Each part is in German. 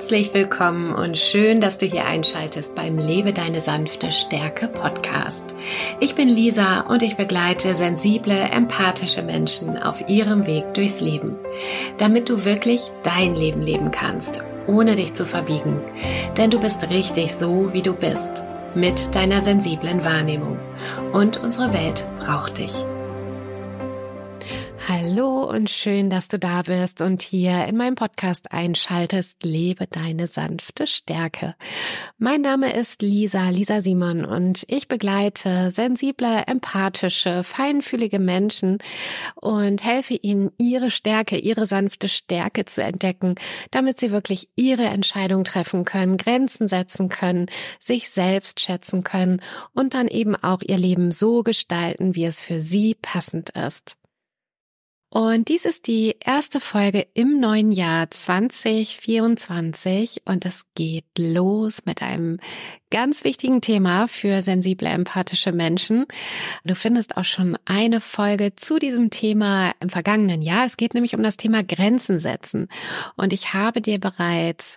Herzlich willkommen und schön, dass du hier einschaltest beim Lebe deine sanfte Stärke Podcast. Ich bin Lisa und ich begleite sensible, empathische Menschen auf ihrem Weg durchs Leben, damit du wirklich dein Leben leben kannst, ohne dich zu verbiegen. Denn du bist richtig so, wie du bist, mit deiner sensiblen Wahrnehmung. Und unsere Welt braucht dich. Hallo und schön, dass du da bist und hier in meinem Podcast einschaltest. Lebe deine sanfte Stärke. Mein Name ist Lisa, Lisa Simon und ich begleite sensible, empathische, feinfühlige Menschen und helfe ihnen, ihre Stärke, ihre sanfte Stärke zu entdecken, damit sie wirklich ihre Entscheidung treffen können, Grenzen setzen können, sich selbst schätzen können und dann eben auch ihr Leben so gestalten, wie es für sie passend ist. Und dies ist die erste Folge im neuen Jahr 2024 und es geht los mit einem ganz wichtigen Thema für sensible, empathische Menschen. Du findest auch schon eine Folge zu diesem Thema im vergangenen Jahr. Es geht nämlich um das Thema Grenzen setzen. Und ich habe dir bereits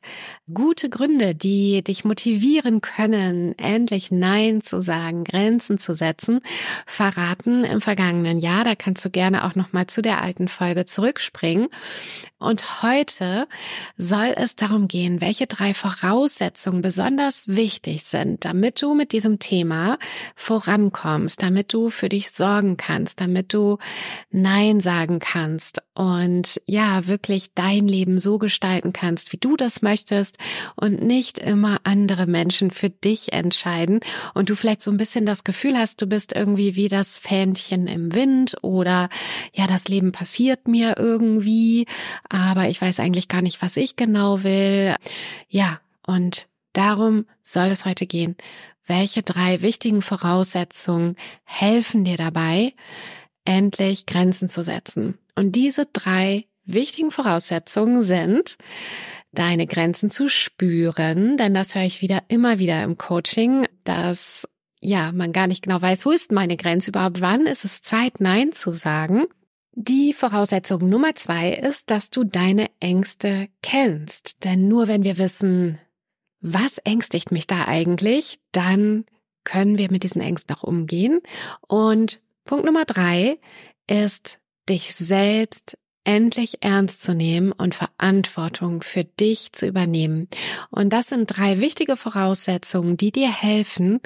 gute Gründe, die dich motivieren können, endlich Nein zu sagen, Grenzen zu setzen, verraten im vergangenen Jahr. Da kannst du gerne auch nochmal zu der alten Folge zurückspringen. Und heute soll es darum gehen, welche drei Voraussetzungen besonders wichtig sind, damit du mit diesem Thema vorankommst, damit du für dich sorgen kannst, damit du Nein sagen kannst und ja, wirklich dein Leben so gestalten kannst, wie du das möchtest und nicht immer andere Menschen für dich entscheiden und du vielleicht so ein bisschen das Gefühl hast, du bist irgendwie wie das Fähnchen im Wind oder ja, das Leben passiert mir irgendwie, aber ich weiß eigentlich gar nicht, was ich genau will. Ja, und darum soll es heute gehen. Welche drei wichtigen Voraussetzungen helfen dir dabei, endlich Grenzen zu setzen? Und diese drei wichtigen Voraussetzungen sind, deine Grenzen zu spüren, denn das höre ich wieder immer wieder im Coaching, dass ja, man gar nicht genau weiß, wo ist meine Grenze überhaupt, wann ist es Zeit, Nein zu sagen. Die Voraussetzung Nummer zwei ist, dass du deine Ängste kennst. Denn nur wenn wir wissen, was ängstigt mich da eigentlich, dann können wir mit diesen Ängsten auch umgehen. Und Punkt Nummer drei ist, dich selbst endlich ernst zu nehmen und Verantwortung für dich zu übernehmen. Und das sind drei wichtige Voraussetzungen, die dir helfen,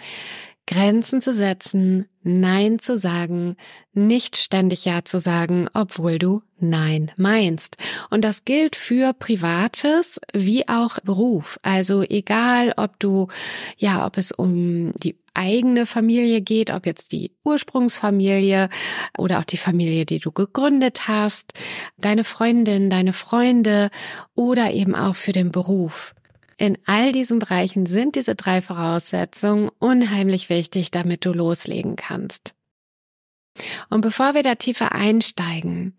Grenzen zu setzen, Nein zu sagen, nicht ständig Ja zu sagen, obwohl du Nein meinst. Und das gilt für Privates wie auch Beruf. Also egal, ob du, ja, ob es um die eigene Familie geht, ob jetzt die Ursprungsfamilie oder auch die Familie, die du gegründet hast, deine Freundin, deine Freunde oder eben auch für den Beruf. In all diesen Bereichen sind diese drei Voraussetzungen unheimlich wichtig, damit du loslegen kannst. Und bevor wir da tiefer einsteigen,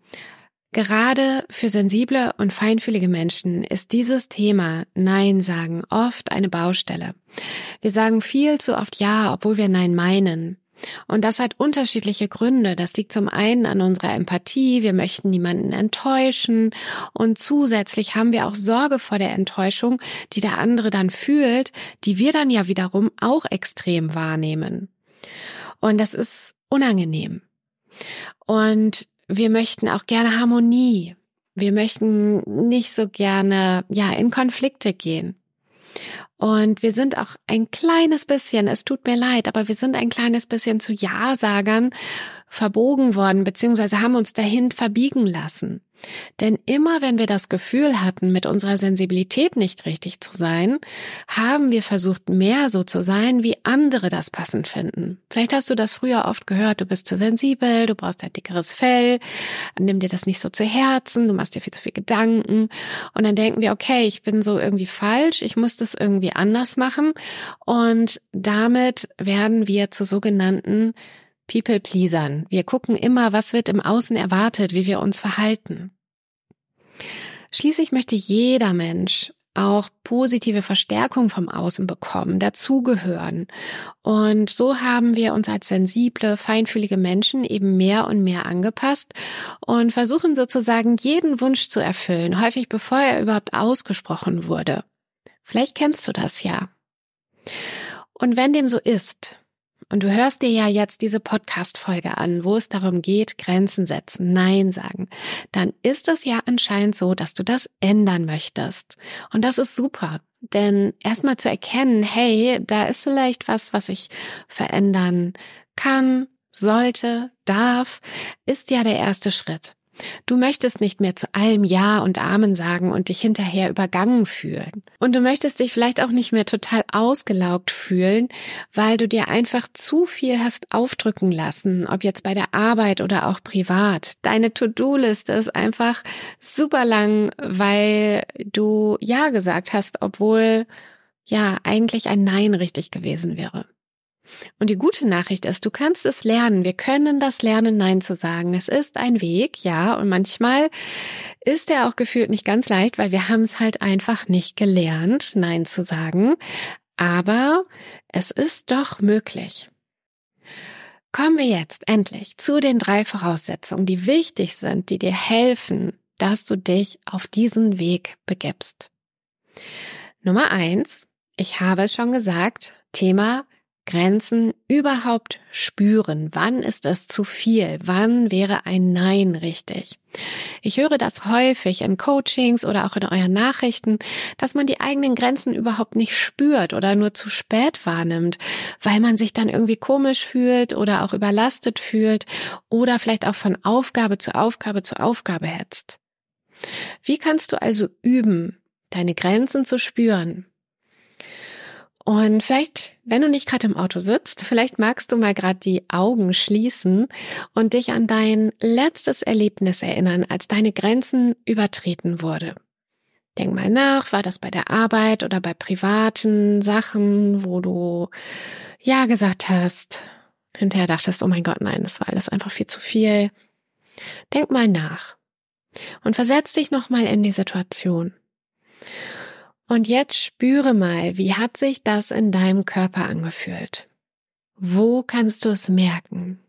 gerade für sensible und feinfühlige Menschen ist dieses Thema Nein sagen oft eine Baustelle. Wir sagen viel zu oft Ja, obwohl wir Nein meinen. Und das hat unterschiedliche Gründe. Das liegt zum einen an unserer Empathie. Wir möchten niemanden enttäuschen. Und zusätzlich haben wir auch Sorge vor der Enttäuschung, die der andere dann fühlt, die wir dann ja wiederum auch extrem wahrnehmen. Und das ist unangenehm. Und wir möchten auch gerne Harmonie. Wir möchten nicht so gerne, ja, in Konflikte gehen. Und wir sind auch ein kleines bisschen, es tut mir leid, aber wir sind ein kleines bisschen zu Ja-Sagern verbogen worden, beziehungsweise haben uns dahin verbiegen lassen. Denn immer wenn wir das Gefühl hatten, mit unserer Sensibilität nicht richtig zu sein, haben wir versucht, mehr so zu sein, wie andere das passend finden. Vielleicht hast du das früher oft gehört, du bist zu sensibel, du brauchst ein dickeres Fell, nimm dir das nicht so zu Herzen, du machst dir viel zu viel Gedanken. Und dann denken wir, okay, ich bin so irgendwie falsch, ich muss das irgendwie anders machen. Und damit werden wir zu sogenannten People-Pleasern. Wir gucken immer, was wird im Außen erwartet, wie wir uns verhalten. Schließlich möchte jeder Mensch auch positive Verstärkung vom Außen bekommen, dazugehören. Und so haben wir uns als sensible, feinfühlige Menschen eben mehr und mehr angepasst und versuchen sozusagen jeden Wunsch zu erfüllen, häufig bevor er überhaupt ausgesprochen wurde. Vielleicht kennst du das ja. Und wenn dem so ist, und du hörst dir ja jetzt diese Podcast-Folge an, wo es darum geht, Grenzen setzen, Nein sagen, dann ist es ja anscheinend so, dass du das ändern möchtest. Und das ist super. Denn erstmal zu erkennen, hey, da ist vielleicht was, was ich verändern kann, sollte, darf, ist ja der erste Schritt. Du möchtest nicht mehr zu allem Ja und Amen sagen und dich hinterher übergangen fühlen. Und du möchtest dich vielleicht auch nicht mehr total ausgelaugt fühlen, weil du dir einfach zu viel hast aufdrücken lassen, ob jetzt bei der Arbeit oder auch privat. Deine To-Do-Liste ist einfach super lang, weil du Ja gesagt hast, obwohl ja eigentlich ein Nein richtig gewesen wäre. Und die gute Nachricht ist, du kannst es lernen. Wir können das lernen, Nein zu sagen. Es ist ein Weg, ja, und manchmal ist er auch gefühlt nicht ganz leicht, weil wir haben es halt einfach nicht gelernt, Nein zu sagen. Aber es ist doch möglich. Kommen wir jetzt endlich zu den drei Voraussetzungen, die wichtig sind, die dir helfen, dass du dich auf diesen Weg begibst. Nummer eins, ich habe es schon gesagt, Thema Grenzen überhaupt spüren. Wann ist es zu viel? Wann wäre ein Nein richtig? Ich höre das häufig in Coachings oder auch in euren Nachrichten, dass man die eigenen Grenzen überhaupt nicht spürt oder nur zu spät wahrnimmt, weil man sich dann irgendwie komisch fühlt oder auch überlastet fühlt oder vielleicht auch von Aufgabe zu Aufgabe zu Aufgabe hetzt. Wie kannst du also üben, deine Grenzen zu spüren? Und vielleicht, wenn du nicht gerade im Auto sitzt, vielleicht magst du mal gerade die Augen schließen und dich an dein letztes Erlebnis erinnern, als deine Grenzen übertreten wurde. Denk mal nach, war das bei der Arbeit oder bei privaten Sachen, wo du ja gesagt hast, hinterher dachtest, oh mein Gott, nein, das war alles einfach viel zu viel. Denk mal nach und versetz dich nochmal in die Situation. Und jetzt spüre mal, wie hat sich das in deinem Körper angefühlt? Wo kannst du es merken?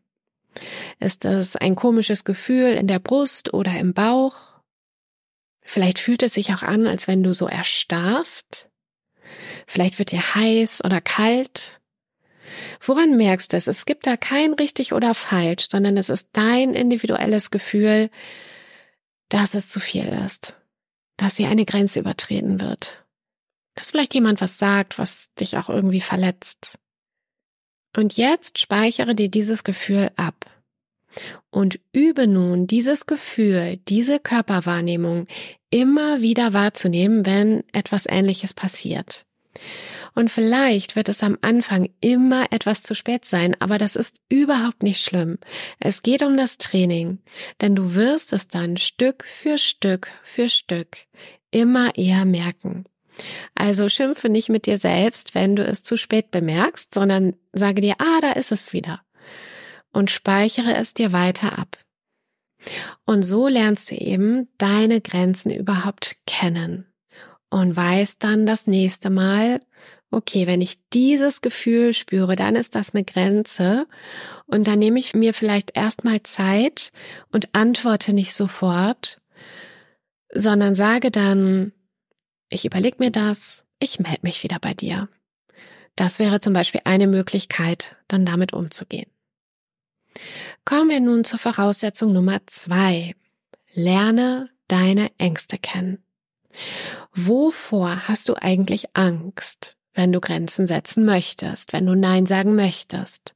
Ist es ein komisches Gefühl in der Brust oder im Bauch? Vielleicht fühlt es sich auch an, als wenn du so erstarrst. Vielleicht wird dir heiß oder kalt. Woran merkst du es? Es gibt da kein richtig oder falsch, sondern es ist dein individuelles Gefühl, dass es zu viel ist, dass hier eine Grenze übertreten wird dass vielleicht jemand was sagt, was dich auch irgendwie verletzt. Und jetzt speichere dir dieses Gefühl ab und übe nun dieses Gefühl, diese Körperwahrnehmung immer wieder wahrzunehmen, wenn etwas Ähnliches passiert. Und vielleicht wird es am Anfang immer etwas zu spät sein, aber das ist überhaupt nicht schlimm. Es geht um das Training, denn du wirst es dann Stück für Stück für Stück immer eher merken. Also schimpfe nicht mit dir selbst, wenn du es zu spät bemerkst, sondern sage dir, ah, da ist es wieder. Und speichere es dir weiter ab. Und so lernst du eben deine Grenzen überhaupt kennen und weißt dann das nächste Mal, okay, wenn ich dieses Gefühl spüre, dann ist das eine Grenze und dann nehme ich mir vielleicht erstmal Zeit und antworte nicht sofort, sondern sage dann, ich überlege mir das, ich melde mich wieder bei dir. Das wäre zum Beispiel eine Möglichkeit, dann damit umzugehen. Kommen wir nun zur Voraussetzung Nummer zwei. Lerne deine Ängste kennen. Wovor hast du eigentlich Angst, wenn du Grenzen setzen möchtest, wenn du Nein sagen möchtest?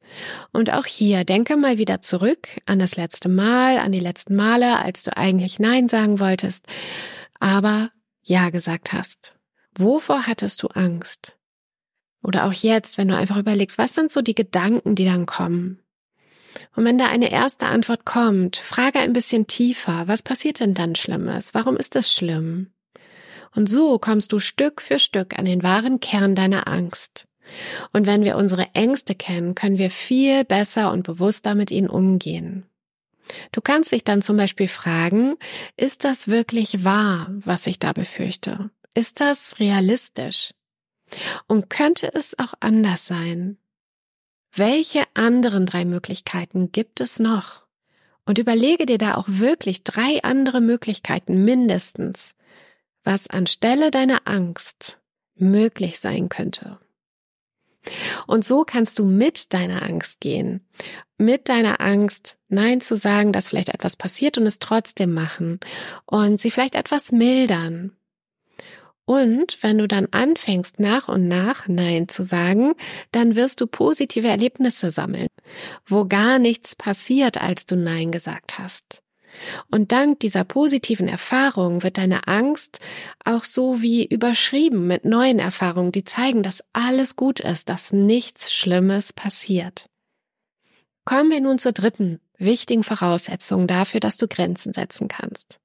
Und auch hier denke mal wieder zurück an das letzte Mal, an die letzten Male, als du eigentlich Nein sagen wolltest, aber ja gesagt hast? Wovor hattest du Angst? Oder auch jetzt, wenn du einfach überlegst, was sind so die Gedanken, die dann kommen? Und wenn da eine erste Antwort kommt, frage ein bisschen tiefer, was passiert denn dann Schlimmes? Warum ist das schlimm? Und so kommst du Stück für Stück an den wahren Kern deiner Angst. Und wenn wir unsere Ängste kennen, können wir viel besser und bewusster mit ihnen umgehen. Du kannst dich dann zum Beispiel fragen, ist das wirklich wahr, was ich da befürchte? Ist das realistisch? Und könnte es auch anders sein? Welche anderen drei Möglichkeiten gibt es noch? Und überlege dir da auch wirklich drei andere Möglichkeiten mindestens, was anstelle deiner Angst möglich sein könnte. Und so kannst du mit deiner Angst gehen. Mit deiner Angst Nein zu sagen, dass vielleicht etwas passiert und es trotzdem machen und sie vielleicht etwas mildern. Und wenn du dann anfängst, nach und nach Nein zu sagen, dann wirst du positive Erlebnisse sammeln, wo gar nichts passiert, als du Nein gesagt hast. Und dank dieser positiven Erfahrung wird deine Angst auch so wie überschrieben mit neuen Erfahrungen, die zeigen, dass alles gut ist, dass nichts Schlimmes passiert. Kommen wir nun zur dritten wichtigen Voraussetzung dafür, dass du Grenzen setzen kannst.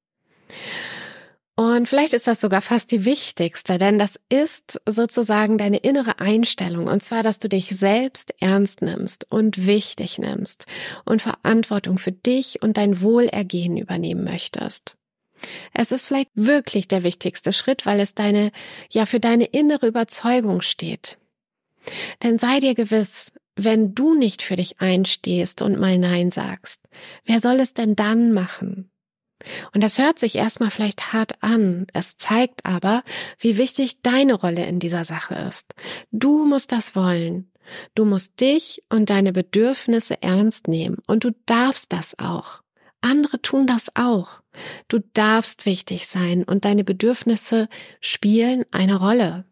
Und vielleicht ist das sogar fast die wichtigste, denn das ist sozusagen deine innere Einstellung. Und zwar, dass du dich selbst ernst nimmst und wichtig nimmst und Verantwortung für dich und dein Wohlergehen übernehmen möchtest. Es ist vielleicht wirklich der wichtigste Schritt, weil es deine, ja, für deine innere Überzeugung steht. Denn sei dir gewiss, wenn du nicht für dich einstehst und mal Nein sagst, wer soll es denn dann machen? Und das hört sich erstmal vielleicht hart an, es zeigt aber, wie wichtig deine Rolle in dieser Sache ist. Du musst das wollen. Du musst dich und deine Bedürfnisse ernst nehmen und du darfst das auch. Andere tun das auch. Du darfst wichtig sein und deine Bedürfnisse spielen eine Rolle.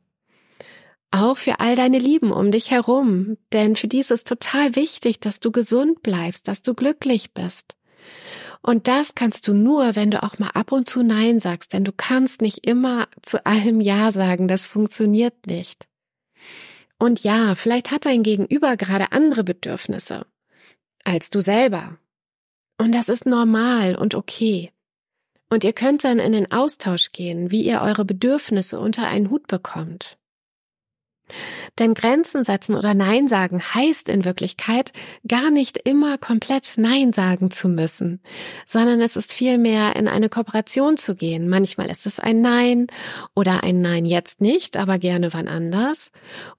Auch für all deine Lieben um dich herum, denn für die ist es total wichtig, dass du gesund bleibst, dass du glücklich bist. Und das kannst du nur, wenn du auch mal ab und zu Nein sagst, denn du kannst nicht immer zu allem Ja sagen, das funktioniert nicht. Und ja, vielleicht hat dein Gegenüber gerade andere Bedürfnisse als du selber. Und das ist normal und okay. Und ihr könnt dann in den Austausch gehen, wie ihr eure Bedürfnisse unter einen Hut bekommt. Denn Grenzen setzen oder Nein sagen heißt in Wirklichkeit gar nicht immer komplett Nein sagen zu müssen, sondern es ist vielmehr in eine Kooperation zu gehen. Manchmal ist es ein Nein oder ein Nein jetzt nicht, aber gerne wann anders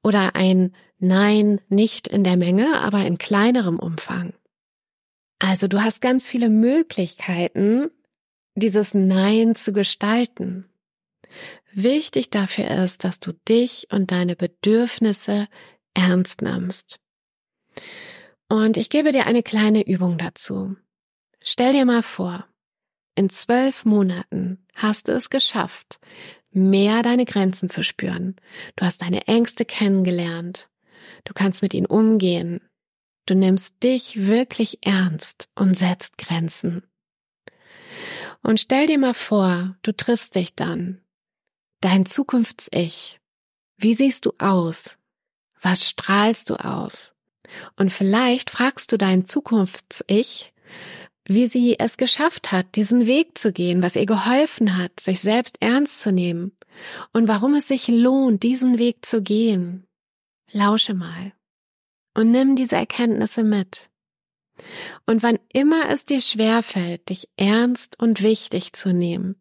oder ein Nein nicht in der Menge, aber in kleinerem Umfang. Also du hast ganz viele Möglichkeiten, dieses Nein zu gestalten. Wichtig dafür ist, dass du dich und deine Bedürfnisse ernst nimmst. Und ich gebe dir eine kleine Übung dazu. Stell dir mal vor, in zwölf Monaten hast du es geschafft, mehr deine Grenzen zu spüren. Du hast deine Ängste kennengelernt. Du kannst mit ihnen umgehen. Du nimmst dich wirklich ernst und setzt Grenzen. Und stell dir mal vor, du triffst dich dann Dein Zukunfts-Ich. Wie siehst du aus? Was strahlst du aus? Und vielleicht fragst du dein Zukunfts-Ich, wie sie es geschafft hat, diesen Weg zu gehen, was ihr geholfen hat, sich selbst ernst zu nehmen und warum es sich lohnt, diesen Weg zu gehen. Lausche mal und nimm diese Erkenntnisse mit. Und wann immer es dir schwerfällt, dich ernst und wichtig zu nehmen,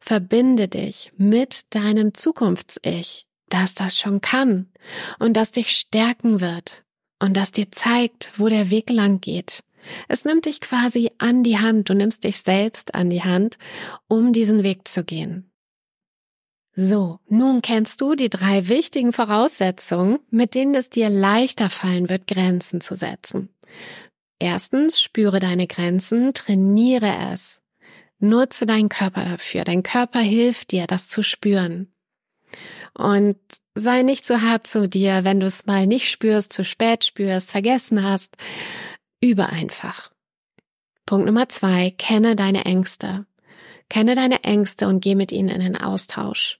verbinde dich mit deinem Zukunfts-Ich, das das schon kann und das dich stärken wird und das dir zeigt, wo der Weg lang geht. Es nimmt dich quasi an die Hand, du nimmst dich selbst an die Hand, um diesen Weg zu gehen. So, nun kennst du die drei wichtigen Voraussetzungen, mit denen es dir leichter fallen wird, Grenzen zu setzen. Erstens, spüre deine Grenzen, trainiere es. Nutze deinen Körper dafür. Dein Körper hilft dir, das zu spüren. Und sei nicht zu hart zu dir, wenn du es mal nicht spürst, zu spät spürst, vergessen hast. Übe einfach. Punkt Nummer zwei, kenne deine Ängste. Kenne deine Ängste und geh mit ihnen in den Austausch.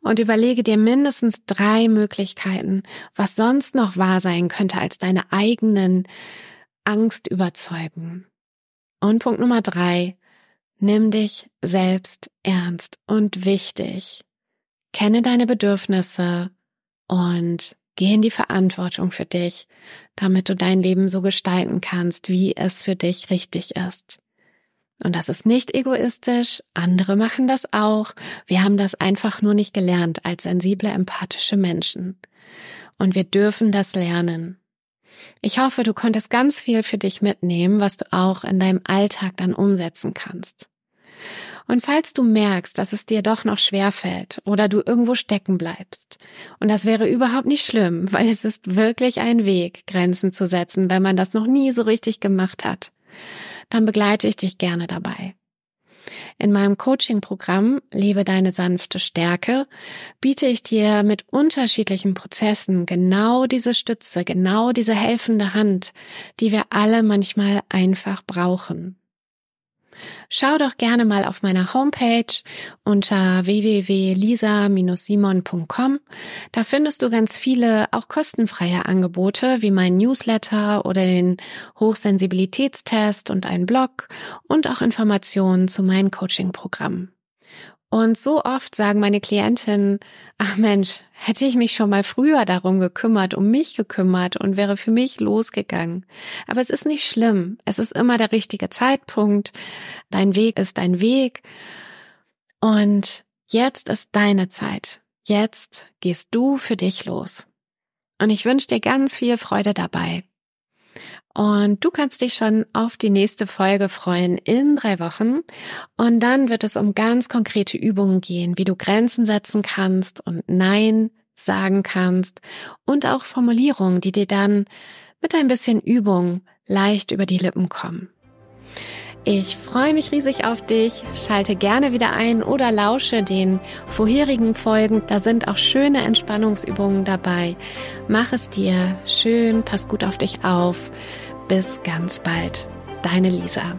Und überlege dir mindestens drei Möglichkeiten, was sonst noch wahr sein könnte als deine eigenen Angst überzeugen. Und Punkt Nummer drei, nimm dich selbst ernst und wichtig. Kenne deine Bedürfnisse und geh in die Verantwortung für dich, damit du dein Leben so gestalten kannst, wie es für dich richtig ist. Und das ist nicht egoistisch, andere machen das auch. Wir haben das einfach nur nicht gelernt als sensible, empathische Menschen. Und wir dürfen das lernen. Ich hoffe, du konntest ganz viel für dich mitnehmen, was du auch in deinem Alltag dann umsetzen kannst. Und falls du merkst, dass es dir doch noch schwer fällt oder du irgendwo stecken bleibst, und das wäre überhaupt nicht schlimm, weil es ist wirklich ein Weg, Grenzen zu setzen, wenn man das noch nie so richtig gemacht hat, dann begleite ich dich gerne dabei. In meinem Coaching-Programm Lebe deine sanfte Stärke biete ich dir mit unterschiedlichen Prozessen genau diese Stütze, genau diese helfende Hand, die wir alle manchmal einfach brauchen. Schau doch gerne mal auf meiner Homepage unter www.lisa-simon.com. Da findest du ganz viele auch kostenfreie Angebote wie mein Newsletter oder den Hochsensibilitätstest und einen Blog und auch Informationen zu meinem Coaching-Programm. Und so oft sagen meine Klientinnen, ach Mensch, hätte ich mich schon mal früher darum gekümmert, um mich gekümmert und wäre für mich losgegangen. Aber es ist nicht schlimm. Es ist immer der richtige Zeitpunkt. Dein Weg ist dein Weg. Und jetzt ist deine Zeit. Jetzt gehst du für dich los. Und ich wünsche dir ganz viel Freude dabei. Und du kannst dich schon auf die nächste Folge freuen in drei Wochen. Und dann wird es um ganz konkrete Übungen gehen, wie du Grenzen setzen kannst und Nein sagen kannst und auch Formulierungen, die dir dann mit ein bisschen Übung leicht über die Lippen kommen. Ich freue mich riesig auf dich. Schalte gerne wieder ein oder lausche den vorherigen Folgen. Da sind auch schöne Entspannungsübungen dabei. Mach es dir schön, pass gut auf dich auf. Bis ganz bald. Deine Lisa.